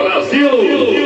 Brasil.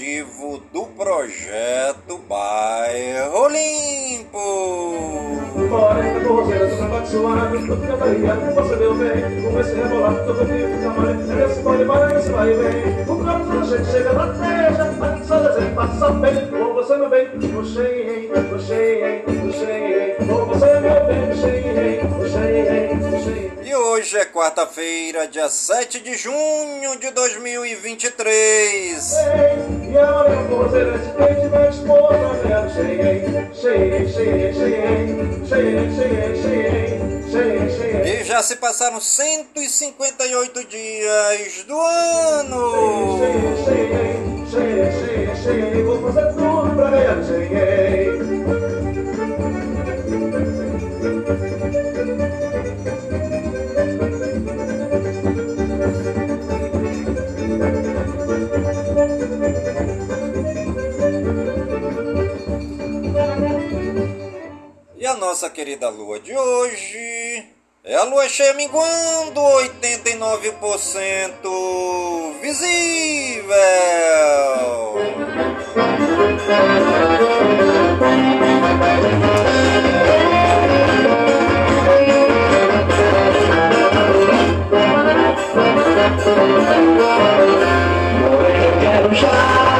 Informativo do projeto Bairro Limpo. Morena, você meu bem, você você você você meu bem, você você. E hoje é quarta-feira, dia 7 de junho de 2023. E vinte e três. E já se passaram cento E já se passaram 158 dias do ano. Nossa querida lua de hoje é a lua cheia minguando 89% visível. Eu quero chá,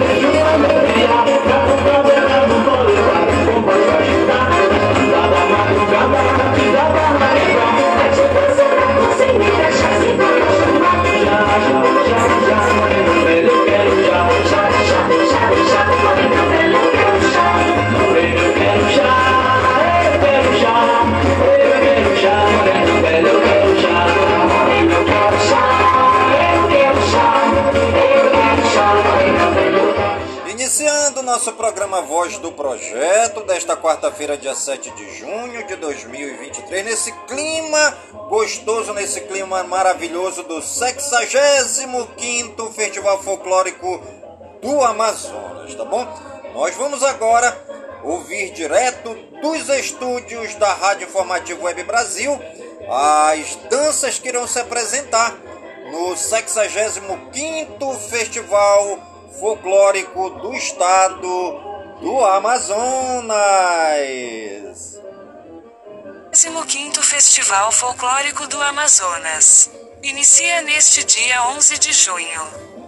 Nosso programa Voz do Projeto desta quarta-feira, dia 7 de junho de 2023, nesse clima gostoso, nesse clima maravilhoso do 65º Festival Folclórico do Amazonas, tá bom? Nós vamos agora ouvir direto dos estúdios da Rádio Informativo Web Brasil as danças que irão se apresentar no 65º Festival Folclórico do Estado do Amazonas. 15º Festival Folclórico do Amazonas. Inicia neste dia 11 de junho.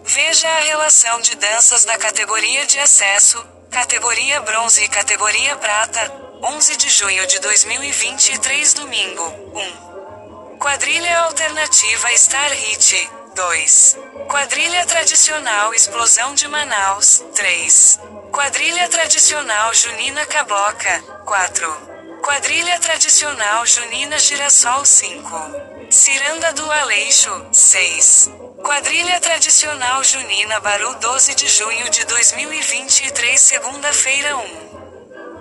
Veja a relação de danças da categoria de acesso, categoria bronze e categoria prata, 11 de junho de 2023 domingo. 1. Quadrilha alternativa Star Hit. 2. Quadrilha tradicional Explosão de Manaus. 3. Quadrilha tradicional Junina Cabloca. 4. Quadrilha tradicional junina Girassol 5. Ciranda do Aleixo 6. Quadrilha tradicional junina Baru 12 de junho de 2023 segunda-feira 1.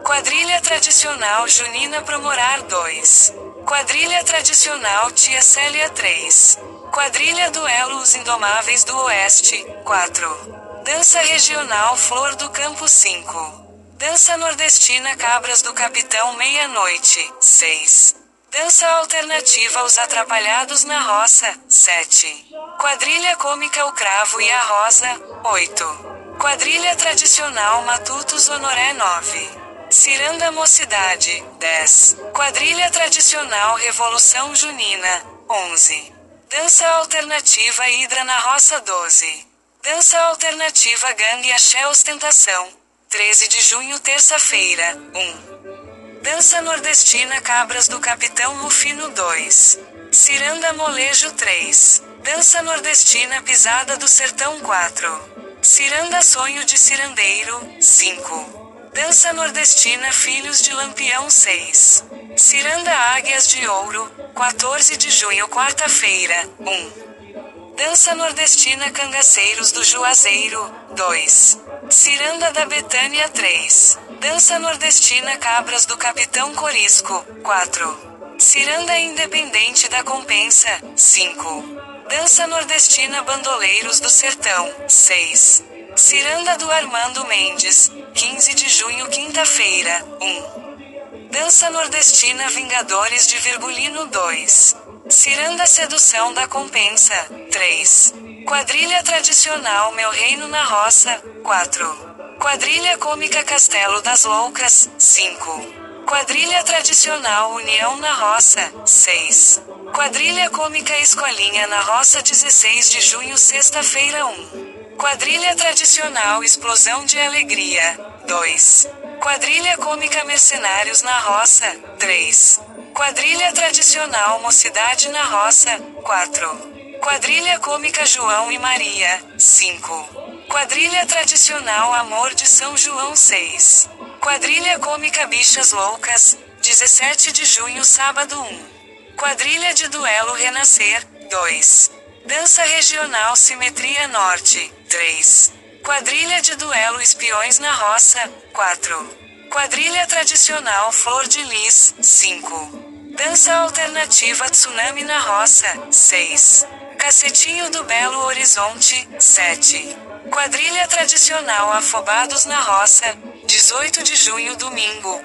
Quadrilha tradicional junina Promorar 2. Quadrilha tradicional Tia Célia 3. Quadrilha Duelo Os Indomáveis do Oeste 4. Dança regional Flor do Campo 5. Dança nordestina Cabras do Capitão Meia-Noite. 6. Dança alternativa Os Atrapalhados na Roça. 7. Quadrilha cômica O Cravo e a Rosa. 8. Quadrilha tradicional Matutos Honoré 9. Ciranda Mocidade. 10. Quadrilha tradicional Revolução Junina. 11. Dança alternativa Hidra na Roça 12. Dança alternativa Gangue Axé Ostentação. 13 de junho, terça-feira. 1. Dança nordestina Cabras do Capitão Rufino 2. Ciranda Molejo 3. Dança nordestina Pisada do Sertão 4. Ciranda Sonho de Cirandeiro 5. Dança nordestina Filhos de Lampião 6. Ciranda Águias de Ouro, 14 de junho, quarta-feira. 1. Dança nordestina Cangaceiros do Juazeiro 2. Ciranda da Betânia 3. Dança nordestina Cabras do Capitão Corisco 4. Ciranda Independente da Compensa 5. Dança nordestina Bandoleiros do Sertão 6. Ciranda do Armando Mendes 15 de junho, quinta-feira 1. Dança nordestina Vingadores de Virgulino 2. Ciranda Sedução da Compensa 3. Quadrilha tradicional Meu Reino na Roça 4. Quadrilha cômica Castelo das Loucas 5. Quadrilha tradicional União na Roça 6. Quadrilha cômica Escolinha na Roça 16 de junho sexta-feira 1. Quadrilha tradicional Explosão de Alegria 2. Quadrilha cômica Mercenários na Roça 3. Quadrilha tradicional Mocidade na Roça 4. Quadrilha cômica João e Maria, 5. Quadrilha tradicional Amor de São João 6. Quadrilha cômica Bichas Loucas, 17 de junho sábado 1. Quadrilha de duelo Renascer, 2. Dança regional Simetria Norte, 3. Quadrilha de duelo Espiões na Roça, 4. Quadrilha tradicional Flor de Lis, 5. Dança alternativa Tsunami na Roça, 6. Cacetinho do Belo Horizonte, 7. Quadrilha tradicional Afobados na Roça, 18 de junho domingo,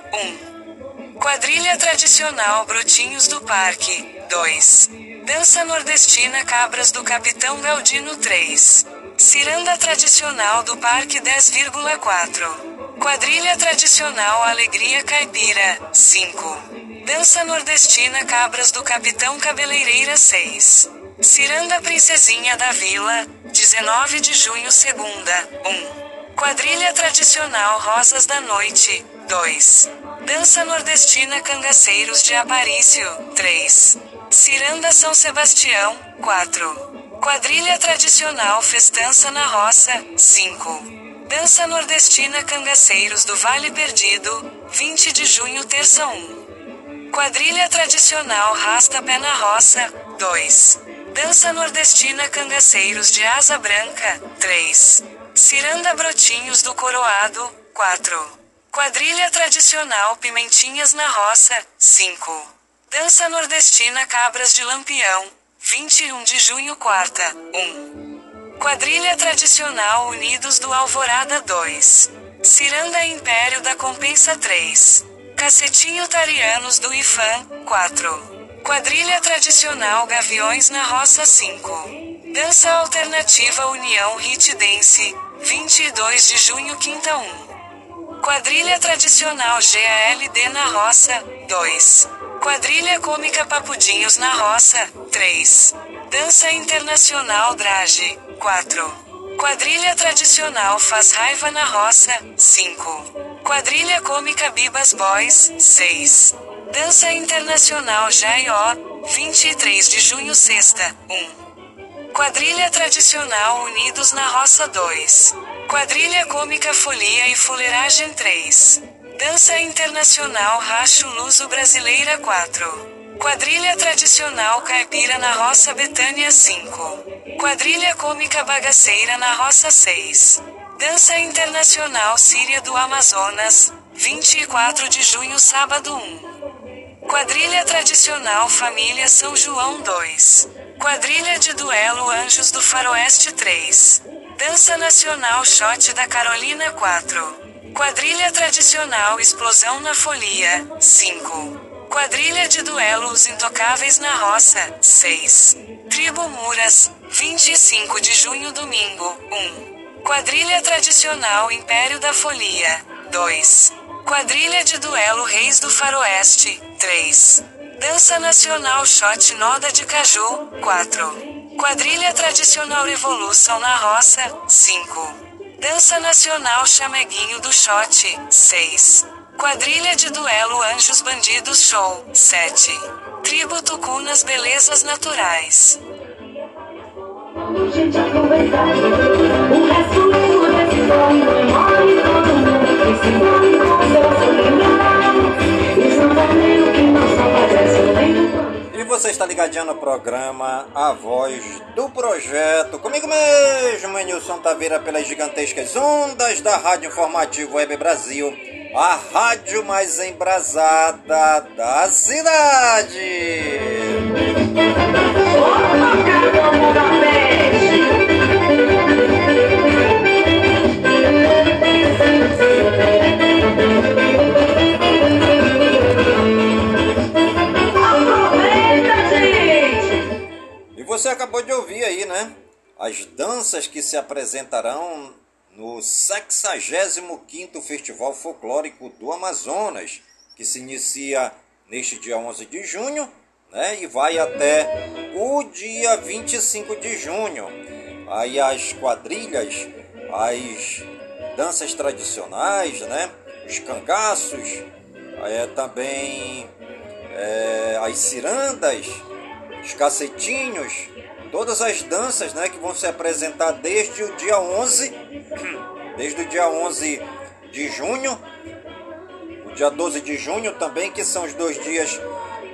1. Quadrilha tradicional Brotinhos do Parque, 2. Dança nordestina Cabras do Capitão Galdino 3. Ciranda tradicional do Parque 10,4. Quadrilha tradicional Alegria Caipira, 5. Dança nordestina Cabras do Capitão Cabeleireira 6. Ciranda Princesinha da Vila, 19 de junho, segunda, 1. Quadrilha tradicional Rosas da Noite, 2. Dança nordestina Cangaceiros de Aparício, 3. Ciranda São Sebastião, 4. Quadrilha tradicional Festança na Roça, 5. Dança nordestina Cangaceiros do Vale Perdido, 20 de junho, terça 1. Quadrilha tradicional Rasta Pé na Roça, 2. Dança nordestina Cangaceiros de Asa Branca, 3. Ciranda Brotinhos do Coroado, 4. Quadrilha tradicional Pimentinhas na Roça, 5. Dança nordestina Cabras de Lampião, 21 de junho, quarta, 1. Quadrilha tradicional Unidos do Alvorada 2. Ciranda Império da Compensa 3. Cacetinho Tarianos do Ifan, 4. Quadrilha tradicional Gaviões na Roça 5. Dança alternativa União Hit Dance, 22 de junho, quinta 1. Quadrilha tradicional GALD na Roça, 2. Quadrilha cômica Papudinhos na Roça, 3. Dança internacional Drage, 4. Quadrilha tradicional Faz Raiva na Roça, 5. Quadrilha cômica Bibas Boys, 6. Dança Internacional Jaió, 23 de junho, sexta, 1. Quadrilha Tradicional Unidos na Roça 2. Quadrilha Cômica Folia e Fuleiragem 3. Dança Internacional Racho Luso Brasileira 4. Quadrilha Tradicional Caipira na Roça Betânia 5. Quadrilha Cômica Bagaceira na Roça 6. Dança Internacional Síria do Amazonas, 24 de junho sábado 1. Quadrilha Tradicional Família São João 2. Quadrilha de Duelo Anjos do Faroeste 3. Dança Nacional Shot da Carolina 4. Quadrilha Tradicional Explosão na Folia 5. Quadrilha de Duelo Os Intocáveis na Roça 6. Tribo Muras, 25 de junho domingo 1. Quadrilha Tradicional Império da Folia 2. Quadrilha de Duelo Reis do Faroeste 3. Dança Nacional Shot Noda de Caju 4. Quadrilha Tradicional Revolução na Roça 5. Dança Nacional Chameguinho do Shot 6. Quadrilha de Duelo Anjos Bandidos Show 7. Tribo Tucunas Belezas Naturais. O resto é o resto, não morre todo mundo. Se você está ligadinho no programa A Voz do Projeto. Comigo mesmo, Nilson Taveira, pelas gigantescas ondas da Rádio Informativo Web Brasil. A rádio mais embrasada da cidade. Você acabou de ouvir aí, né? As danças que se apresentarão no 65º Festival Folclórico do Amazonas, que se inicia neste dia 11 de junho, né? E vai até o dia 25 de junho. Aí as quadrilhas, as danças tradicionais, né? Os cangaços, é, também é, as cirandas, os cacetinhos, todas as danças né, que vão se apresentar desde o dia 11, desde o dia 11 de junho, o dia 12 de junho também, que são os dois dias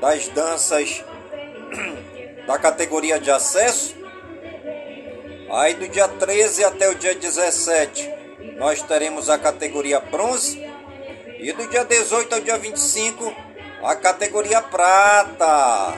das danças da categoria de acesso. Aí do dia 13 até o dia 17, nós teremos a categoria bronze. E do dia 18 ao dia 25, a categoria prata.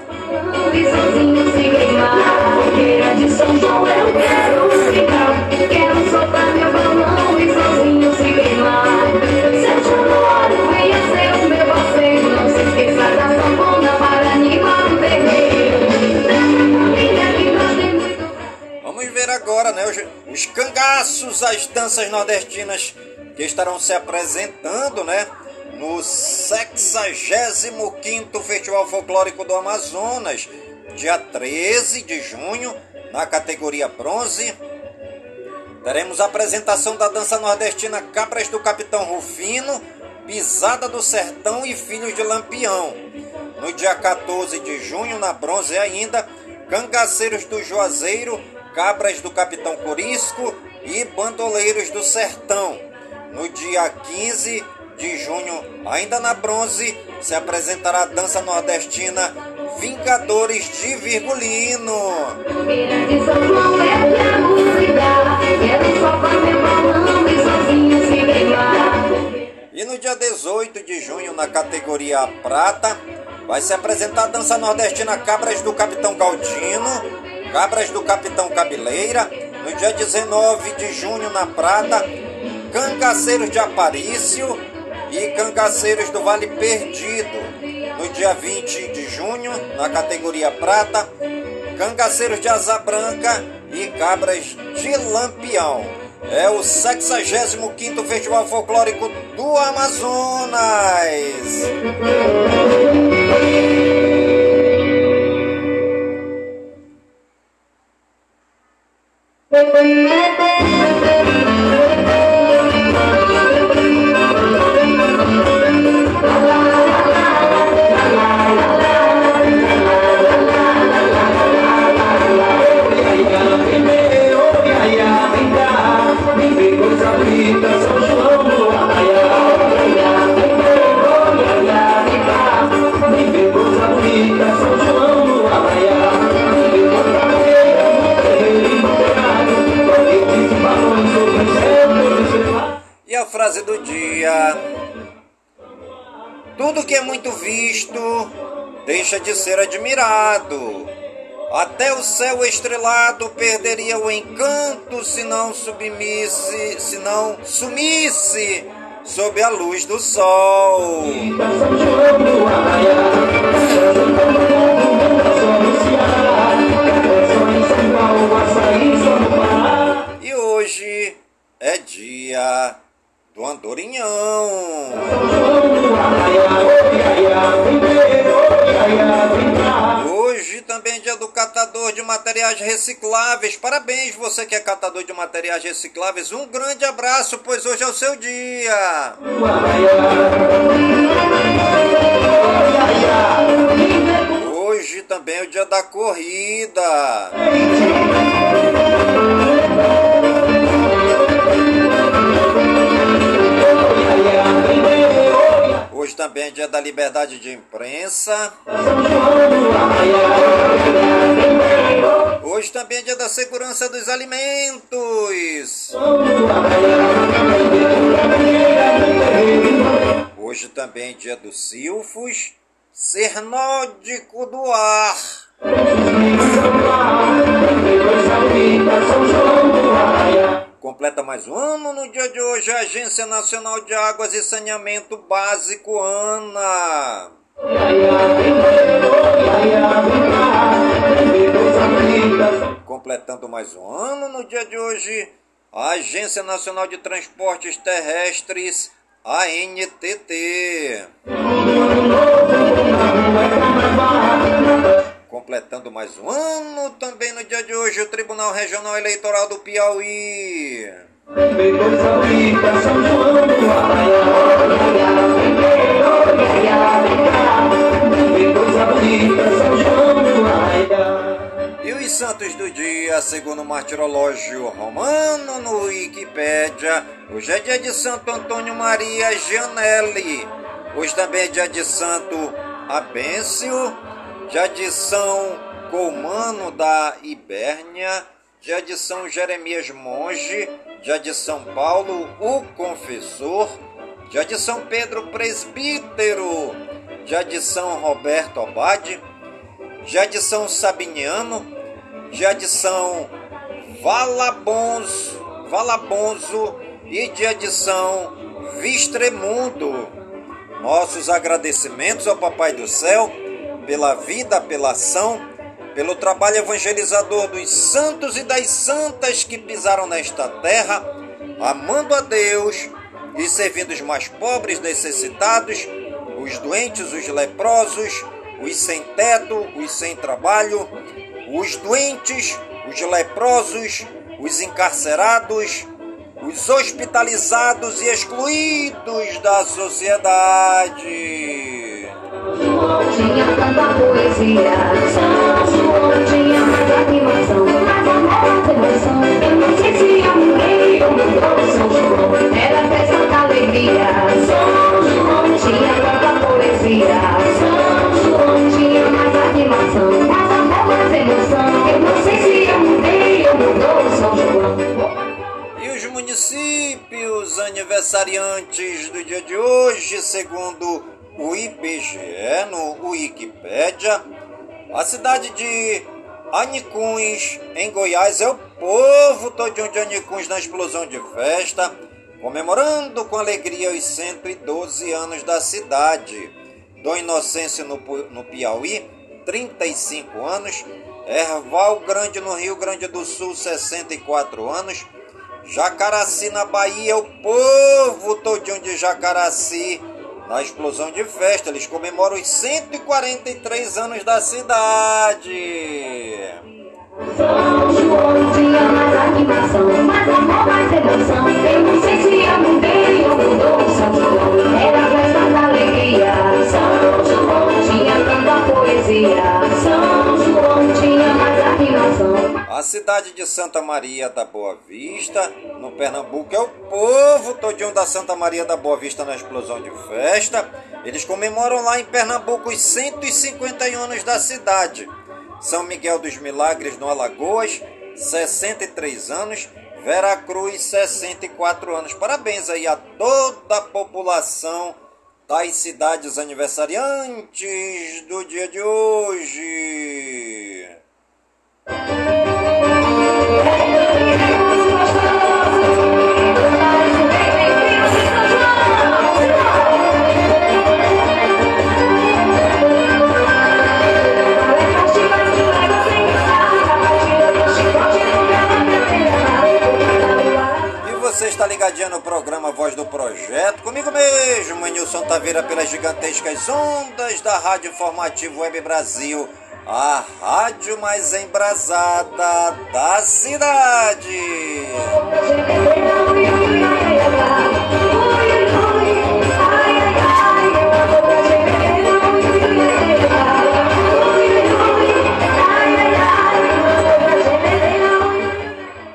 Vamos ver agora, né? Os, os cangaços, as danças nordestinas que estarão se apresentando, né? No 65º Festival Folclórico do Amazonas, dia 13 de junho, na categoria bronze. Teremos a apresentação da dança nordestina Cabras do Capitão Rufino, Pisada do Sertão e Filhos de Lampião. No dia 14 de junho, na bronze ainda, Cangaceiros do Juazeiro, Cabras do Capitão Corisco e Bandoleiros do Sertão. No dia 15 de junho, ainda na bronze, se apresentará a dança nordestina Vingadores de Virgulino. E. E no dia 18 de junho, na categoria prata, vai se apresentar a dança nordestina Cabras do Capitão Galdino, Cabras do Capitão Cabeleira. No dia 19 de junho, na prata, Cangaceiros de Aparício e Cangaceiros do Vale Perdido. No dia 20 de junho, na categoria prata, Cangaceiros de Asa Branca e Cabras de Lampião. É o 65º Festival Folclórico do Amazonas. Estrelado perderia o encanto se não submisse, se não sumisse sob a luz do sol. Você que é catador de materiais recicláveis. Um grande abraço, pois hoje é o seu dia. Hoje também é o dia da corrida. Hoje também é dia da liberdade de imprensa. Hoje também é dia da segurança dos alimentos. Hoje também é dia do silfos, ser nódico do ar. São João do Arraiá, Completa mais um ano no dia de hoje a Agência Nacional de Águas e Saneamento Básico, ANA. Completando mais um ano no dia de hoje, a Agência Nacional de Transportes Terrestres, ANTT. Completando mais um ano também no dia de hoje, o Tribunal Regional Eleitoral do Piauí. E os santos do dia, segundo o martirológio romano no Wikipédia, hoje é dia de Santo Antônio Maria Gianelli. Hoje também é dia de Santo Abêncio, dia de São Colmano da Ibérnia, dia de São Jeremias Monge, dia de São Paulo o Confessor, dia de São Pedro Presbítero, dia de São Roberto Abade, já de São Sabiniano, já de São Valabonzo, Valabonzo. E de São Vistremundo. Nossos agradecimentos ao Papai do Céu pela vida, pela ação, pelo trabalho evangelizador dos santos e das santas que pisaram nesta terra, amando a Deus e servindo os mais pobres, necessitados, os doentes, os leprosos, os sem teto, os sem trabalho, os doentes, os leprosos, os encarcerados, os hospitalizados e excluídos da sociedade. Tinha tanta poesia. São João tinha mais animação, mais amor, emoção. Eu não sei se rei ou mudou São João. Era festa da alegria. São João tinha tanta poesia. São João tinha mais animação, mais amor, mais emoção. Eu não sei se rei ou mudou São João. E os municípios aniversariantes do dia de hoje, segundo o IBGE no Wikipédia, a cidade de Anicuns, em Goiás, é o povo todinho de Anicuns na explosão de festa, comemorando com alegria os 112 anos da cidade. Dom Inocêncio no, no Piauí, 35 anos. Erval Grande no Rio Grande do Sul, 64 anos. Jacaraci na Bahia, o povo todinho de Jacaraci na explosão de festa. Eles comemoram os 143 anos da cidade. São João tinha mais animação, mais amor, mais emoção. Eu não sei se eu mudei ou mudou São João. Era festa da alegria. São João tinha tanta poesia. A cidade de Santa Maria da Boa Vista, no Pernambuco, é o povo todinho da Santa Maria da Boa Vista na explosão de festa. Eles comemoram lá em Pernambuco os 151 anos da cidade. São Miguel dos Milagres, no Alagoas, 63 anos. Vera Cruz, 64 anos. Parabéns aí a toda a população das cidades aniversariantes do dia de hoje. E você está ligadinho no programa Voz do Projeto, comigo mesmo, Nilson Taveira, pelas gigantescas ondas da Rádio Informativo Web Brasil, a rádio mais embrasada da cidade.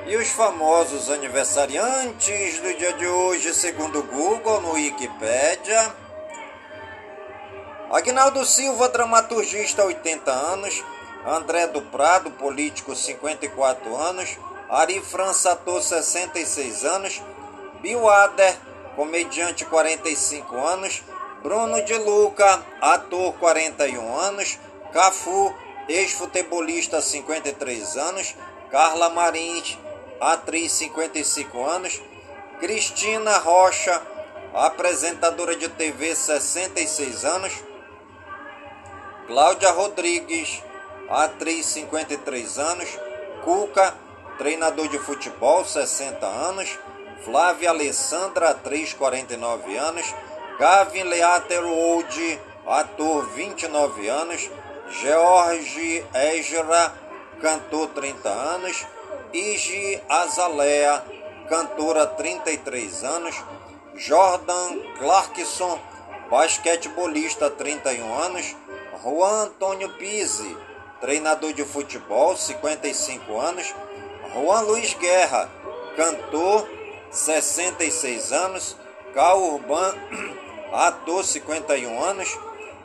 E os famosos aniversariantes do dia de hoje, segundo o Google, no Wikipedia. Agnaldo Silva, dramaturgista, 80 anos. André do Prado, político, 54 anos. Ari França, ator, 66 anos. Bill Ader, comediante, 45 anos. Bruno de Luca, ator, 41 anos. Cafu, ex-futebolista, 53 anos. Carla Marins, atriz, 55 anos. Cristina Rocha, apresentadora de TV, 66 anos. Cláudia Rodrigues, atriz, 53 anos. Cuca, treinador de futebol, 60 anos. Flávia Alessandra, atriz, 49 anos. Gavin Leaterwood, ator, 29 anos. George Ezra, cantor, 30 anos. Igi Azalea, cantora, 33 anos. Jordan Clarkson, basquetebolista, 31 anos. Juan Antônio Pizzi, treinador de futebol, 55 anos. Juan Luiz Guerra, cantor, 66 anos. Cal Urban, ator, 51 anos.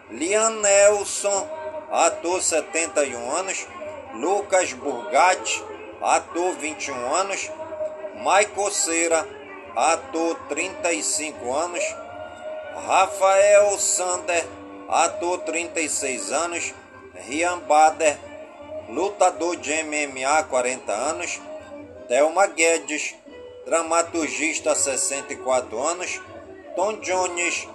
Lian Nelson, ator, 71 anos. Lucas Burgatti, ator, 21 anos. Michael Cera, ator, 35 anos. Rafael Sander, ator 36 anos, Rian Bader, lutador de MMA 40 anos, Thelma Guedes, dramaturgista 64 anos, Tom Jones,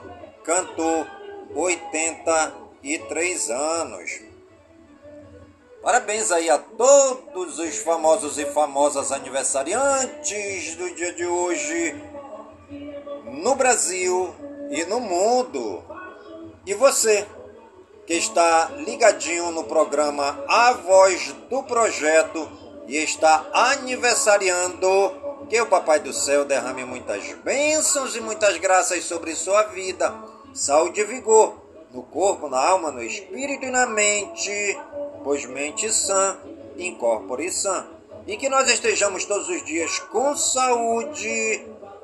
cantor 83 anos. Parabéns aí a todos os famosos e famosas aniversariantes do dia de hoje no Brasil e no mundo. E você que está ligadinho no programa A Voz do Projeto e está aniversariando, que o Papai do Céu derrame muitas bênçãos e muitas graças sobre sua vida, saúde e vigor, no corpo, na alma, no espírito e na mente, pois mente sã, incorpore sã. E que nós estejamos todos os dias com saúde,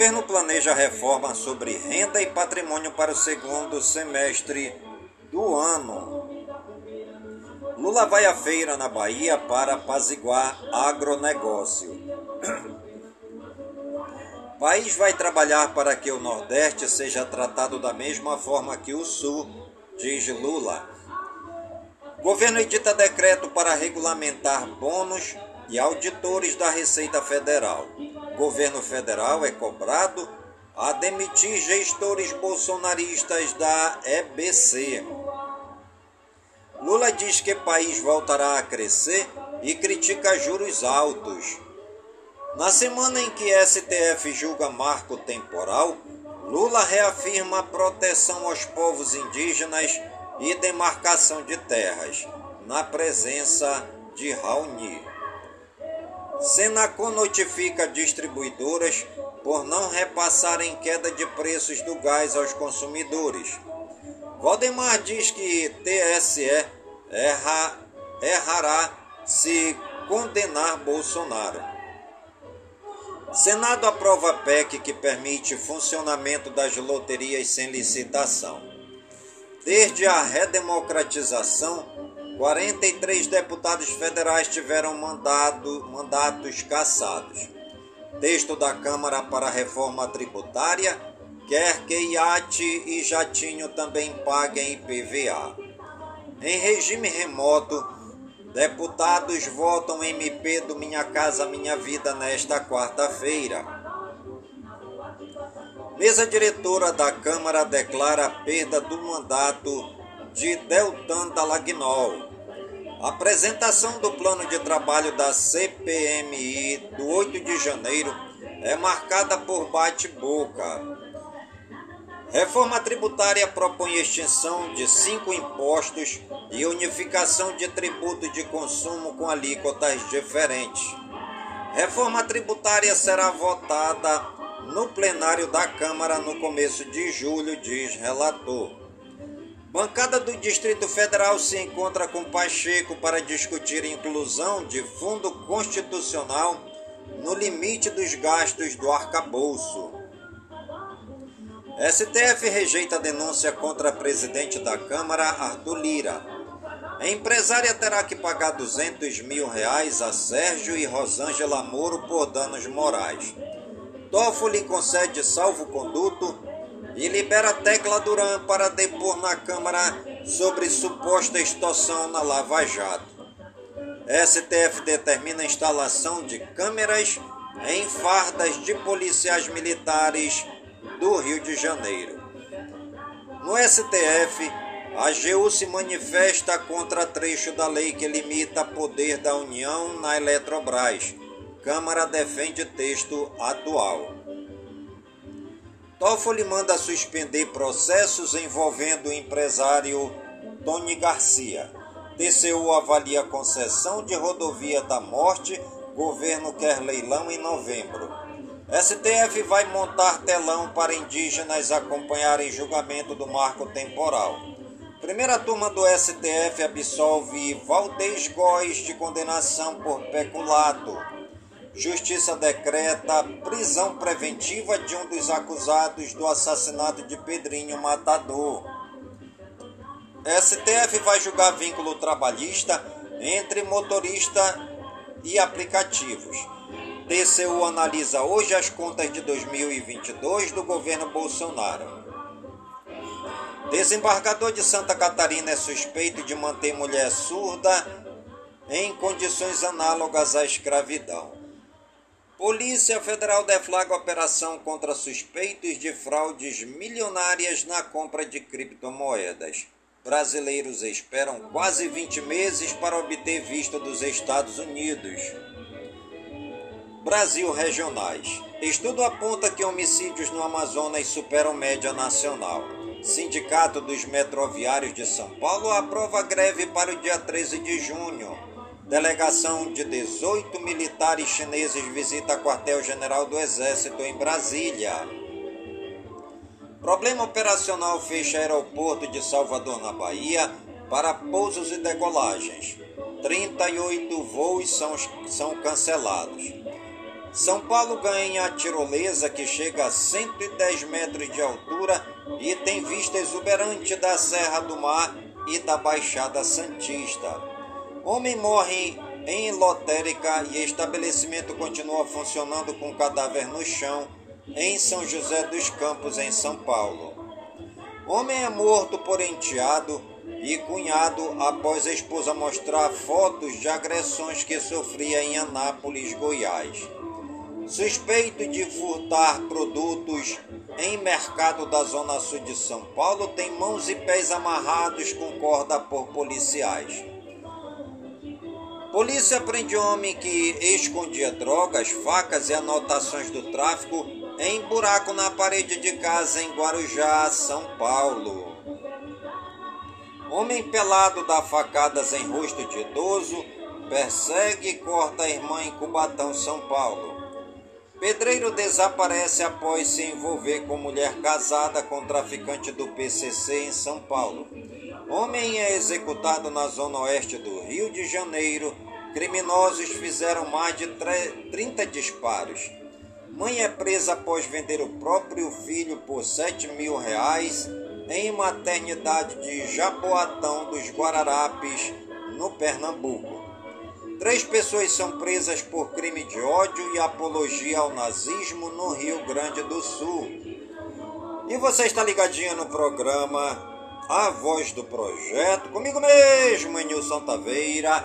Governo planeja reforma sobre renda e patrimônio para o segundo semestre do ano. Lula vai à feira na Bahia para apaziguar agronegócio. País vai trabalhar para que o Nordeste seja tratado da mesma forma que o Sul, diz Lula. Governo edita decreto para regulamentar bônus e auditores da Receita Federal. Governo federal é cobrado a demitir gestores bolsonaristas da EBC. Lula diz que país voltará a crescer e critica juros altos. Na semana em que STF julga marco temporal, Lula reafirma proteção aos povos indígenas e demarcação de terras, na presença de Raoni. Senacom notifica distribuidoras por não repassarem queda de preços do gás aos consumidores. Valdemar diz que TSE erra, errará se condenar Bolsonaro. Senado aprova PEC que permite funcionamento das loterias sem licitação. Desde a redemocratização, 43 deputados federais tiveram mandado, mandatos cassados. Texto da Câmara para a reforma tributária quer que iate e jatinho também paguem IPVA. Em regime remoto, deputados votam MP do Minha Casa Minha Vida nesta quarta-feira. Mesa diretora da Câmara declara a perda do mandato de Deltan Dallagnol. Apresentação do plano de trabalho da CPMI do 8 de janeiro é marcada por bate-boca. Reforma tributária propõe extinção de cinco impostos e unificação de tributo de consumo com alíquotas diferentes. Reforma tributária será votada no plenário da Câmara no começo de julho, diz relator. Bancada do Distrito Federal se encontra com Pacheco para discutir inclusão de fundo constitucional no limite dos gastos do arcabouço. STF rejeita a denúncia contra presidente da Câmara, Arthur Lira. A empresária terá que pagar 200 mil reais a Sérgio e Rosângela Moro por danos morais. Toffoli concede salvo-conduto e libera Tecla Duran para depor na Câmara sobre suposta extorsão na Lava Jato. STF determina a instalação de câmeras em fardas de policiais militares do Rio de Janeiro. No STF, a AGU se manifesta contra trecho da lei que limita poder da União na Eletrobras. Câmara defende texto atual. Toffoli manda suspender processos envolvendo o empresário Tony Garcia. TCU avalia concessão de rodovia da morte. Governo quer leilão em novembro. STF vai montar telão para indígenas acompanharem julgamento do marco temporal. Primeira turma do STF absolve Valdez Góes de condenação por peculato. Justiça decreta prisão preventiva de um dos acusados do assassinato de Pedrinho Matador. STF vai julgar vínculo trabalhista entre motorista e aplicativos. TCU analisa hoje as contas de 2022 do governo Bolsonaro. Desembargador de Santa Catarina é suspeito de manter mulher surda em condições análogas à escravidão. Polícia Federal deflagra operação contra suspeitos de fraudes milionárias na compra de criptomoedas. Brasileiros esperam quase 20 meses para obter visto dos Estados Unidos. Brasil regionais. Estudo aponta que homicídios no Amazonas superam média nacional. Sindicato dos Metroviários de São Paulo aprova greve para o dia 13 de junho. Delegação de 18 militares chineses visita quartel-general do Exército em Brasília. Problema operacional fecha aeroporto de Salvador, na Bahia, para pousos e decolagens. 38 voos são, são cancelados. São Paulo ganha a tirolesa que chega a 110 metros de altura e tem vista exuberante da Serra do Mar e da Baixada Santista. Homem morre em lotérica e estabelecimento continua funcionando com cadáver no chão em São José dos Campos, em São Paulo. Homem é morto por enteado e cunhado após a esposa mostrar fotos de agressões que sofria em Anápolis, Goiás suspeito de furtar produtos em mercado da Zona Sul de São Paulo tem mãos e pés amarrados com corda por policiais. Polícia prende homem que escondia drogas, facas e anotações do tráfico em buraco na parede de casa em Guarujá, São Paulo. Homem pelado dá facadas em rosto de idoso, persegue e corta a irmã em Cubatão, São Paulo. Pedreiro desaparece após se envolver com mulher casada com traficante do PCC em São Paulo. Homem é executado na zona oeste do Rio de Janeiro. Criminosos fizeram mais de 30 disparos. Mãe é presa após vender o próprio filho por 7 mil reais em maternidade de Jaboatão dos Guararapes, no Pernambuco. Três pessoas são presas por crime de ódio e apologia ao nazismo no Rio Grande do Sul. E você está ligadinho no programa A Voz do Projeto, comigo mesmo, Nilson Taveira,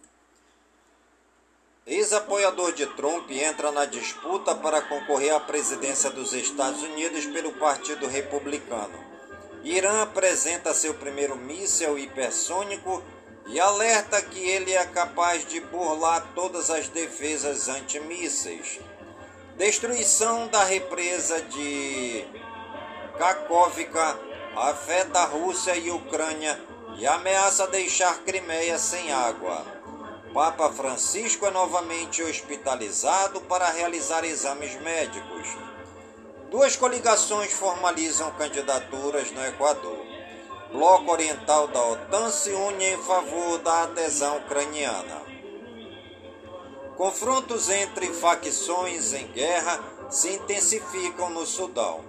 Ex-apoiador de Trump entra na disputa para concorrer à presidência dos Estados Unidos pelo Partido Republicano. Irã apresenta seu primeiro míssil hipersônico e alerta que ele é capaz de burlar todas as defesas antimísseis. Destruição da represa de Kakovka afeta a Rússia e Ucrânia e ameaça deixar Crimeia sem água. Papa Francisco é novamente hospitalizado para realizar exames médicos. Duas coligações formalizam candidaturas no Equador. Bloco Oriental da OTAN se une em favor da adesão ucraniana. Confrontos entre facções em guerra se intensificam no Sudão.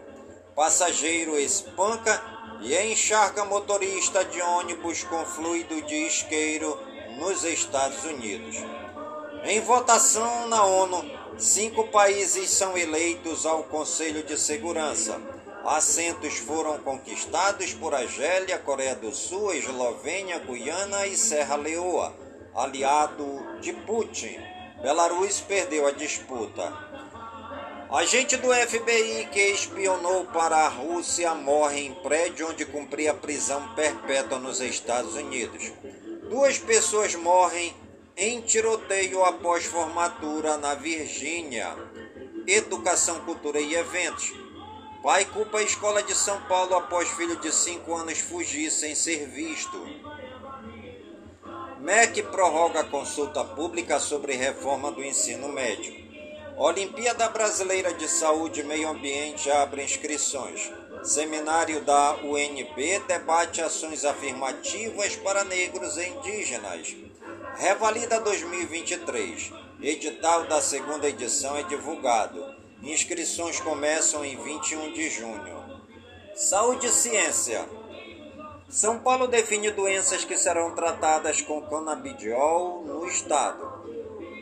Passageiro espanca e encharca motorista de ônibus com fluido de isqueiro nos Estados Unidos. Em votação na ONU, cinco países são eleitos ao Conselho de Segurança Assentos foram conquistados por Argélia, Coreia do Sul, Eslovênia, Guiana e Serra Leoa, aliado de Putin. Belarus perdeu a disputa. Agente do FBI que espionou para a Rússia morre em prédio onde cumpria prisão perpétua nos Estados Unidos. Duas pessoas morrem em tiroteio após formatura na Virgínia. Educação, cultura e eventos. Pai culpa a escola de São Paulo após filho de 5 anos fugir sem ser visto. MEC prorroga consulta pública sobre reforma do ensino médio. Olimpíada Brasileira de Saúde e Meio Ambiente abre inscrições. Seminário da UNB debate ações afirmativas para negros e indígenas. Revalida 2023. Edital da segunda edição é divulgado. Inscrições começam em 21 de junho. Saúde e ciência. São Paulo define doenças que serão tratadas com canabidiol no estado.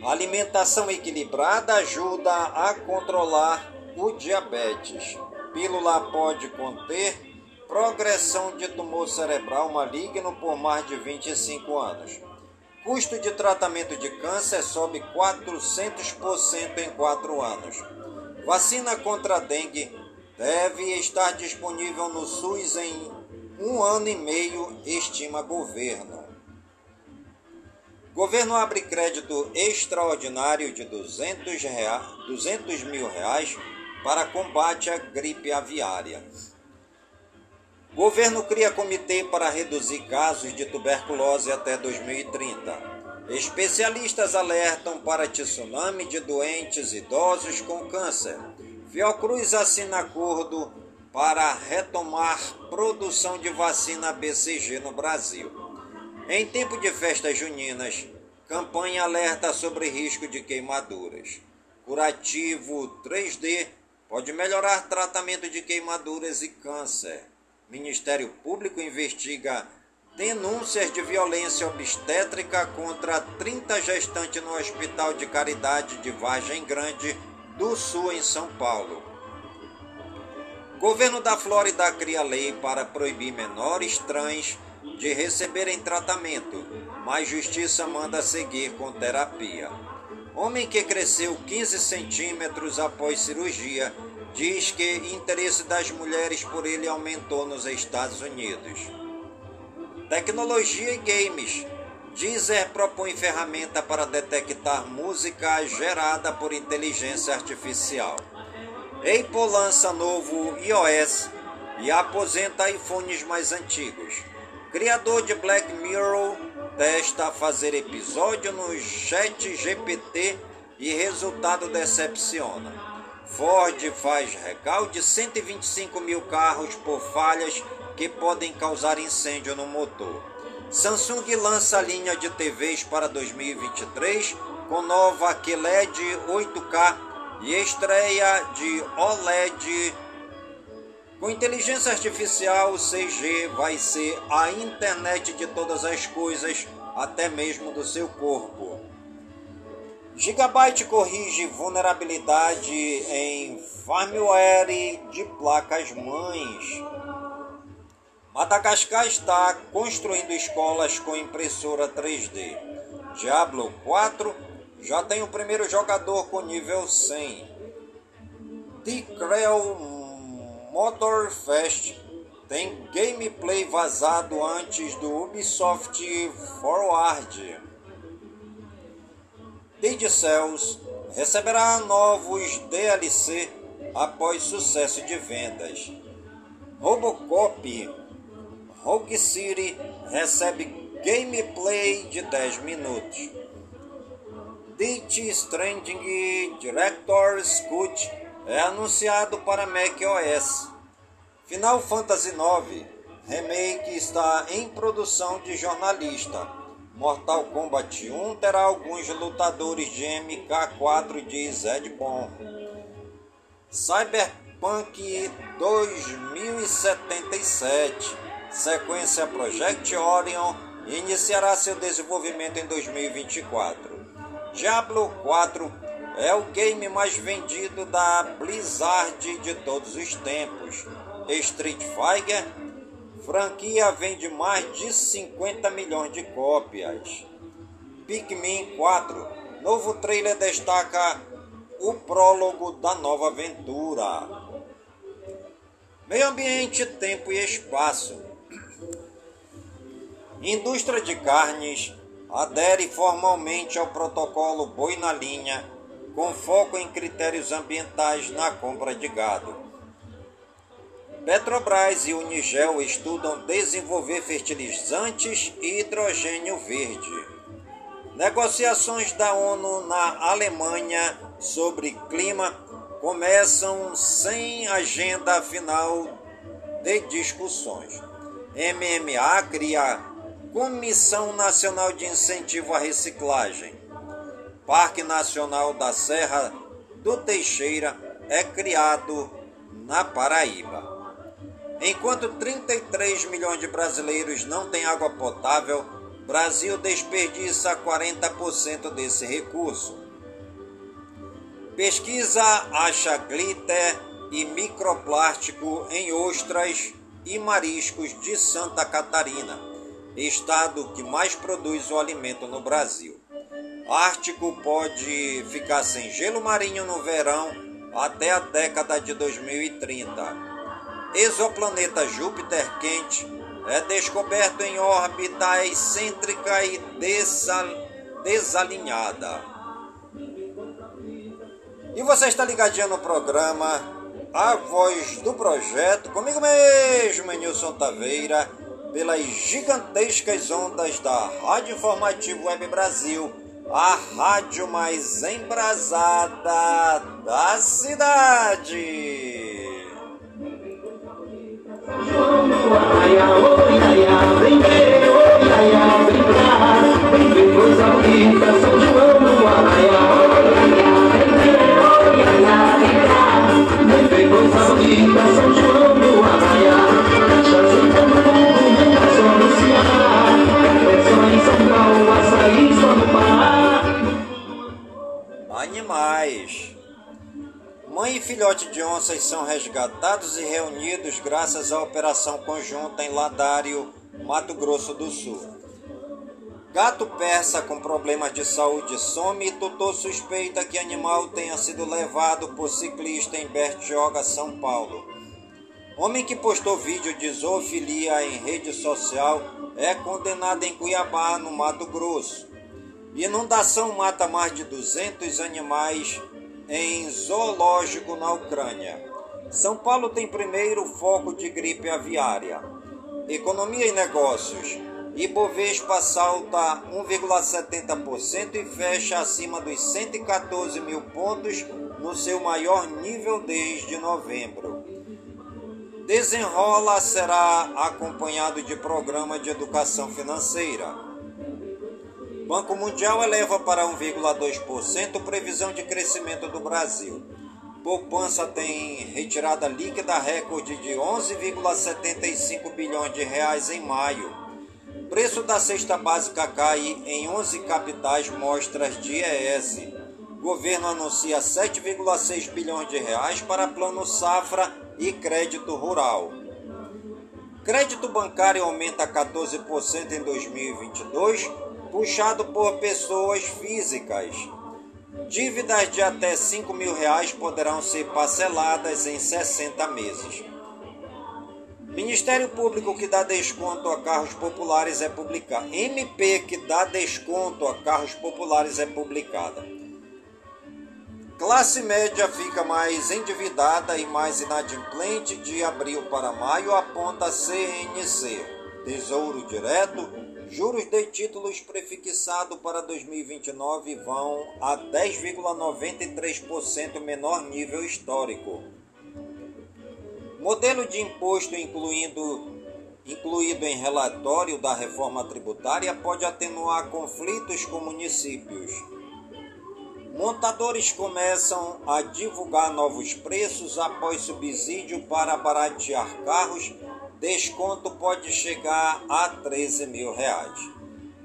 Alimentação equilibrada ajuda a controlar o diabetes. Pílula pode conter progressão de tumor cerebral maligno por mais de 25 anos. Custo de tratamento de câncer sobe 400% em 4 anos. Vacina contra a dengue deve estar disponível no SUS em um ano e meio, estima governo. Governo abre crédito extraordinário de 200, reais, 200 mil reais para combate à gripe aviária. Governo cria comitê para reduzir casos de tuberculose até 2030. Especialistas alertam para tsunami de doentes idosos com câncer. Fiocruz assina acordo para retomar produção de vacina BCG no Brasil. Em tempo de festas juninas, campanha alerta sobre risco de queimaduras. Curativo 3D pode melhorar tratamento de queimaduras e câncer. Ministério Público investiga denúncias de violência obstétrica contra 30 gestantes no Hospital de Caridade de Vargem Grande do Sul, em São Paulo. Governo da Flórida cria lei para proibir menores trans de receberem tratamento, mas justiça manda seguir com terapia. Homem que cresceu 15 centímetros após cirurgia diz que interesse das mulheres por ele aumentou nos Estados Unidos. Tecnologia e games. Deezer propõe ferramenta para detectar música gerada por inteligência artificial. Apple lança novo iOS e aposenta iPhones mais antigos. Criador de Black Mirror testa fazer episódio no Chat GPT e resultado decepciona. Ford faz recal de 125 mil carros por falhas que podem causar incêndio no motor. Samsung lança linha de TVs para 2023 com nova QLED 8K e estreia de OLED com inteligência artificial, 6G vai ser a internet de todas as coisas, até mesmo do seu corpo. Gigabyte corrige vulnerabilidade em firmware de placas mães. Madagascar está construindo escolas com impressora 3D. Diablo 4 já tem o primeiro jogador com nível 100. The Creel Motor Fest tem gameplay vazado antes do Ubisoft Forward. Dead Cells receberá novos DLC após sucesso de vendas. Robocop Rogue City recebe gameplay de 10 minutos. Death Stranding Director Scott é anunciado para macOS. Final Fantasy IX Remake está em produção de jornalista. Mortal Kombat 1 terá alguns lutadores de MK4 de Zed Bom. Cyberpunk 2077 Sequência Project Orion iniciará seu desenvolvimento em 2024. Diablo 4 é o game mais vendido da Blizzard de todos os tempos. Street Fighter, franquia vende mais de 50 milhões de cópias. Pikmin 4, novo trailer destaca o prólogo da nova aventura. Meio ambiente, tempo e espaço. Indústria de carnes adere formalmente ao protocolo Boi na Linha, com foco em critérios ambientais na compra de gado. Petrobras e Unigel estudam desenvolver fertilizantes e hidrogênio verde. Negociações da ONU na Alemanha sobre clima começam sem agenda final de discussões. MMA cria Comissão Nacional de Incentivo à Reciclagem. Parque Nacional da Serra do Teixeira é criado na Paraíba. Enquanto 33 milhões de brasileiros não têm água potável, Brasil desperdiça 40% desse recurso. Pesquisa acha glitter e microplástico em ostras e mariscos de Santa Catarina estado que mais produz o alimento no Brasil. Ártico pode ficar sem gelo marinho no verão até a década de 2030. Exoplaneta Júpiter quente é descoberto em órbita excêntrica e desal desalinhada. E você está ligadinho no programa A Voz do Projeto, comigo mesmo, Nilson Taveira pelas gigantescas ondas da Rádio Informativo Web Brasil, a rádio mais embrasada da cidade. Vem ver, São João de onças são resgatados e reunidos graças à operação conjunta em Ladário, Mato Grosso do Sul. Gato persa com problemas de saúde some e tutor suspeita que animal tenha sido levado por ciclista em Bertioga, São Paulo. Homem que postou vídeo de zoofilia em rede social é condenado em Cuiabá, no Mato Grosso. Inundação mata mais de 200 animais em zoológico na Ucrânia. São Paulo tem primeiro foco de gripe aviária. Economia e negócios. Ibovespa salta 1,70% e fecha acima dos 114 mil pontos no seu maior nível desde novembro. Desenrola será acompanhado de programa de educação financeira. Banco Mundial eleva para 1,2% previsão de crescimento do Brasil. Poupança tem retirada líquida recorde de 11,75 bilhões de reais em maio. Preço da cesta básica cai em 11 capitais mostras de ES. Governo anuncia 7,6 bilhões de reais para plano safra e crédito rural. Crédito bancário aumenta 14% em 2022 puxado por pessoas físicas. Dívidas de até 5 mil reais poderão ser parceladas em 60 meses. Ministério Público que dá desconto a carros populares é publicado. MP que dá desconto a carros populares é publicada. Classe média fica mais endividada e mais inadimplente de abril para maio, aponta CNC. Tesouro Direto Juros de títulos prefixados para 2029 vão a 10,93% menor nível histórico. Modelo de imposto incluindo incluído em relatório da reforma tributária pode atenuar conflitos com municípios. Montadores começam a divulgar novos preços após subsídio para baratear carros desconto pode chegar a 13 mil reais.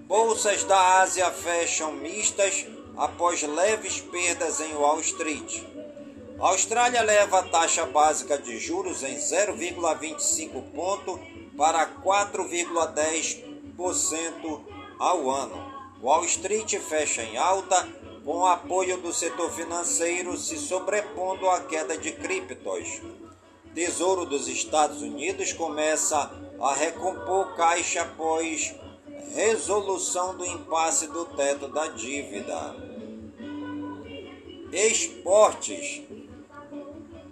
Bolsas da Ásia fecham mistas após leves perdas em Wall Street. A Austrália leva a taxa básica de juros em 0,25 ponto para 4,10% ao ano. Wall Street fecha em alta com apoio do setor financeiro se sobrepondo à queda de criptos. Tesouro dos Estados Unidos começa a recompor caixa após resolução do impasse do teto da dívida. Esportes.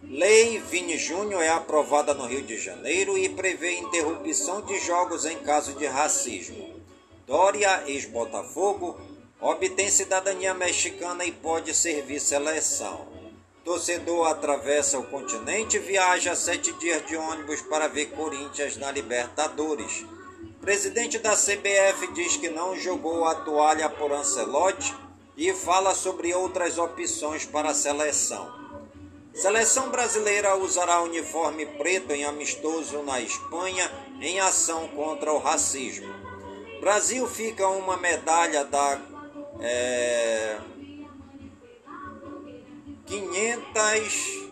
Lei Vini Júnior é aprovada no Rio de Janeiro e prevê interrupção de jogos em caso de racismo. Dória, ex-Botafogo, obtém cidadania mexicana e pode servir seleção. Torcedor atravessa o continente e viaja sete dias de ônibus para ver Corinthians na Libertadores. Presidente da CBF diz que não jogou a toalha por Ancelotti e fala sobre outras opções para a seleção. Seleção brasileira usará uniforme preto em amistoso na Espanha em ação contra o racismo. Brasil fica uma medalha da é, 500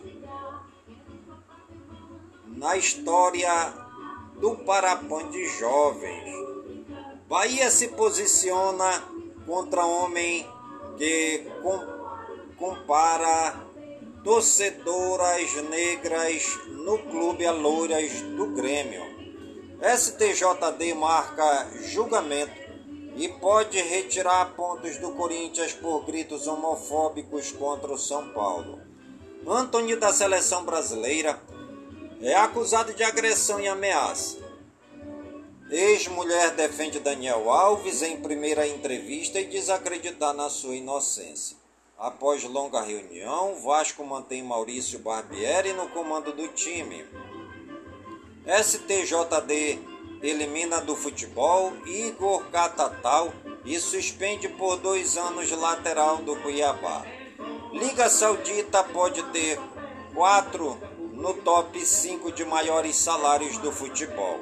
na história do Parapan de jovens. Bahia se posiciona contra homem que com, compara torcedoras negras no clube Alouras do Grêmio. STJD marca julgamento e pode retirar pontos do Corinthians por gritos homofóbicos contra o São Paulo. Antônio da seleção brasileira é acusado de agressão e ameaça. Ex-mulher defende Daniel Alves em primeira entrevista e diz acreditar na sua inocência. Após longa reunião, Vasco mantém Maurício Barbieri no comando do time. STJD elimina do futebol Igor Catatal e suspende por dois anos lateral do Cuiabá. Liga Saudita pode ter quatro no top 5 de maiores salários do futebol.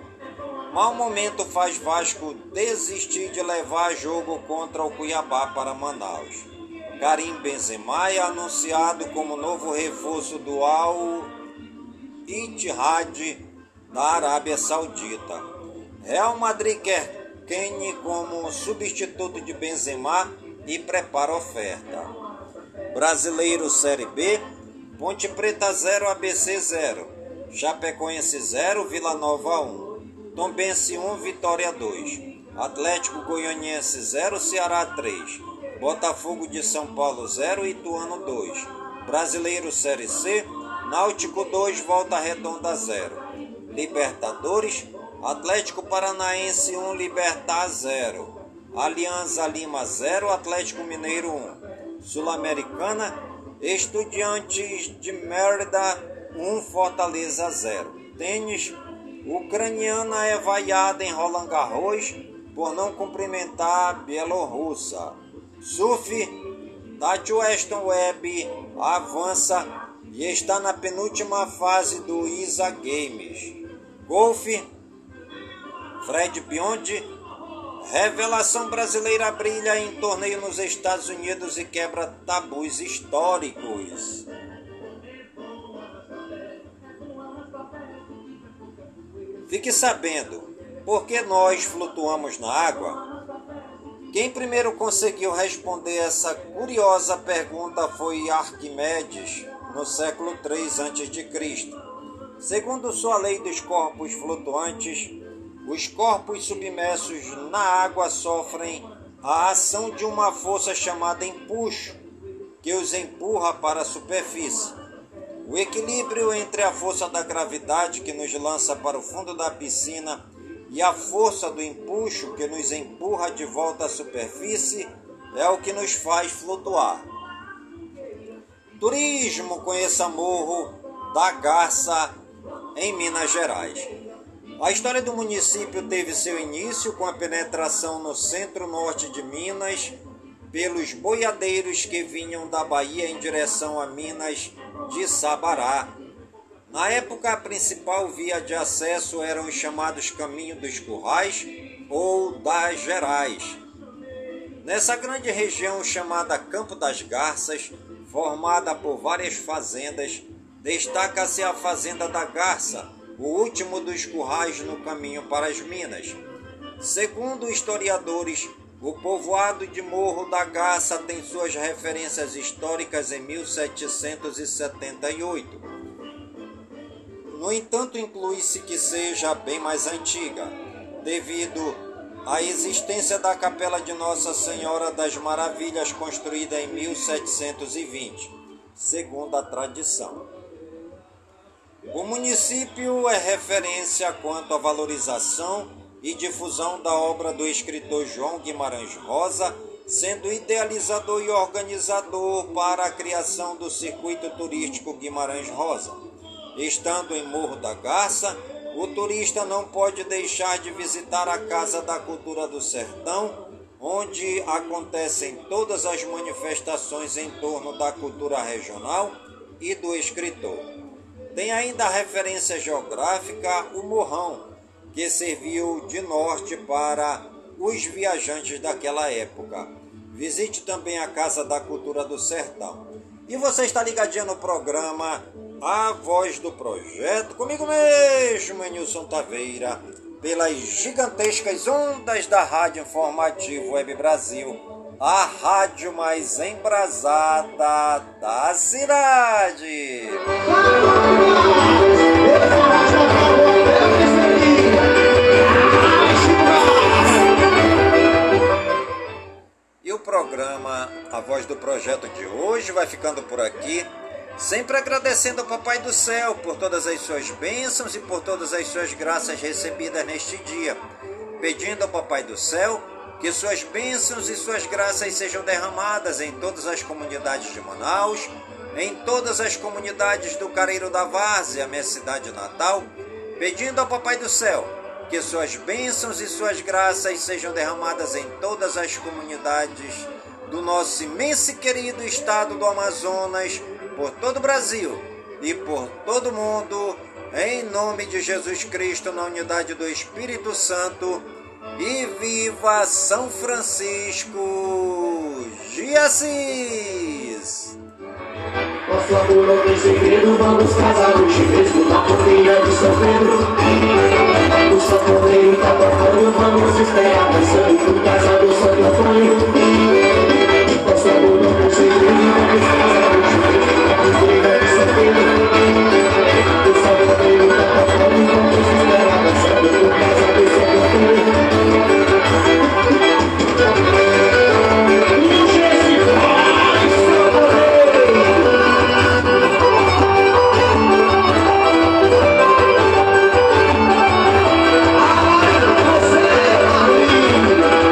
Mau momento faz Vasco desistir de levar jogo contra o Cuiabá para Manaus. Karim Benzema é anunciado como novo reforço do Al Ittihad da Arábia Saudita. Real Madrid quer Kane como substituto de Benzema e prepara oferta. Brasileiro Série B, Ponte Preta 0, ABC 0, Chapecoense 0, Vila Nova 1, Tombense 1, Vitória 2, Atlético Goianiense 0, Ceará 3, Botafogo de São Paulo 0, Ituano 2, Brasileiro Série C, Náutico 2, Volta Redonda 0, Libertadores, Atlético Paranaense 1, Libertar 0, Alianza Lima 0, Atlético Mineiro 1, Sul-Americana, Estudiantes de Mérida 1, Fortaleza 0. Tênis, ucraniana é vaiada em Roland Garros por não cumprimentar a bielorrussa. Surf, Tati Weston Webb avança e está na penúltima fase do ISA Games. Golfe, Fred Biondi, revelação brasileira brilha em torneio nos Estados Unidos e quebra tabus históricos. Fique sabendo, por que nós flutuamos na água? Quem primeiro conseguiu responder essa curiosa pergunta foi Arquimedes, no século 3 a.C. Segundo sua lei dos corpos flutuantes, os corpos submersos na água sofrem a ação de uma força chamada empuxo, que os empurra para a superfície. O equilíbrio entre a força da gravidade que nos lança para o fundo da piscina e a força do empuxo que nos empurra de volta à superfície é o que nos faz flutuar. Turismo conheça Morro da Garça, em Minas Gerais. A história do município teve seu início com a penetração no centro-norte de Minas pelos boiadeiros que vinham da Bahia em direção a Minas de Sabará. Na época, a principal via de acesso eram os chamados Caminho dos Currais ou das Gerais. Nessa grande região chamada Campo das Garças, formada por várias fazendas, destaca-se a Fazenda da Garça, o último dos currais no caminho para as Minas. Segundo historiadores, o povoado de Morro da Garça tem suas referências históricas em 1778 no entanto, inclui-se que seja bem mais antiga, devido à existência da Capela de Nossa Senhora das Maravilhas, construída em 1720, segundo a tradição. O município é referência quanto à valorização e difusão da obra do escritor João Guimarães Rosa, sendo idealizador e organizador para a criação do circuito turístico Guimarães Rosa. Estando em Morro da Garça, o turista não pode deixar de visitar a Casa da Cultura do Sertão, onde acontecem todas as manifestações em torno da cultura regional e do escritor. Tem ainda a referência geográfica o Morrão, que serviu de norte para os viajantes daquela época. Visite também a Casa da Cultura do Sertão. E você está ligadinho no programa A Voz do Projeto, comigo mesmo, Nilson Taveira, pelas gigantescas ondas da Rádio Informativo Web Brasil, a rádio mais embrasada da cidade. E o programa A Voz do Projeto de hoje vai ficando por aqui. Sempre agradecendo ao Papai do Céu por todas as suas bênçãos e por todas as suas graças recebidas neste dia. Pedindo ao Papai do Céu que suas bênçãos e suas graças sejam derramadas em todas as comunidades de Manaus, em todas as comunidades do Careiro da Várzea, minha cidade natal. Pedindo ao Papai do Céu que suas bênçãos e suas graças sejam derramadas em todas as comunidades do nosso imenso e querido estado do Amazonas, por todo o Brasil e por todo o mundo, em nome de Jesus Cristo, na unidade do Espírito Santo, e viva São Francisco de Assis! Nosso amor não tem segredo, vamos casar hoje mesmo na folia de São Pedro. O sanfoneiro tá tocando, vamos esperar dançando pro casal do Santo Antônio.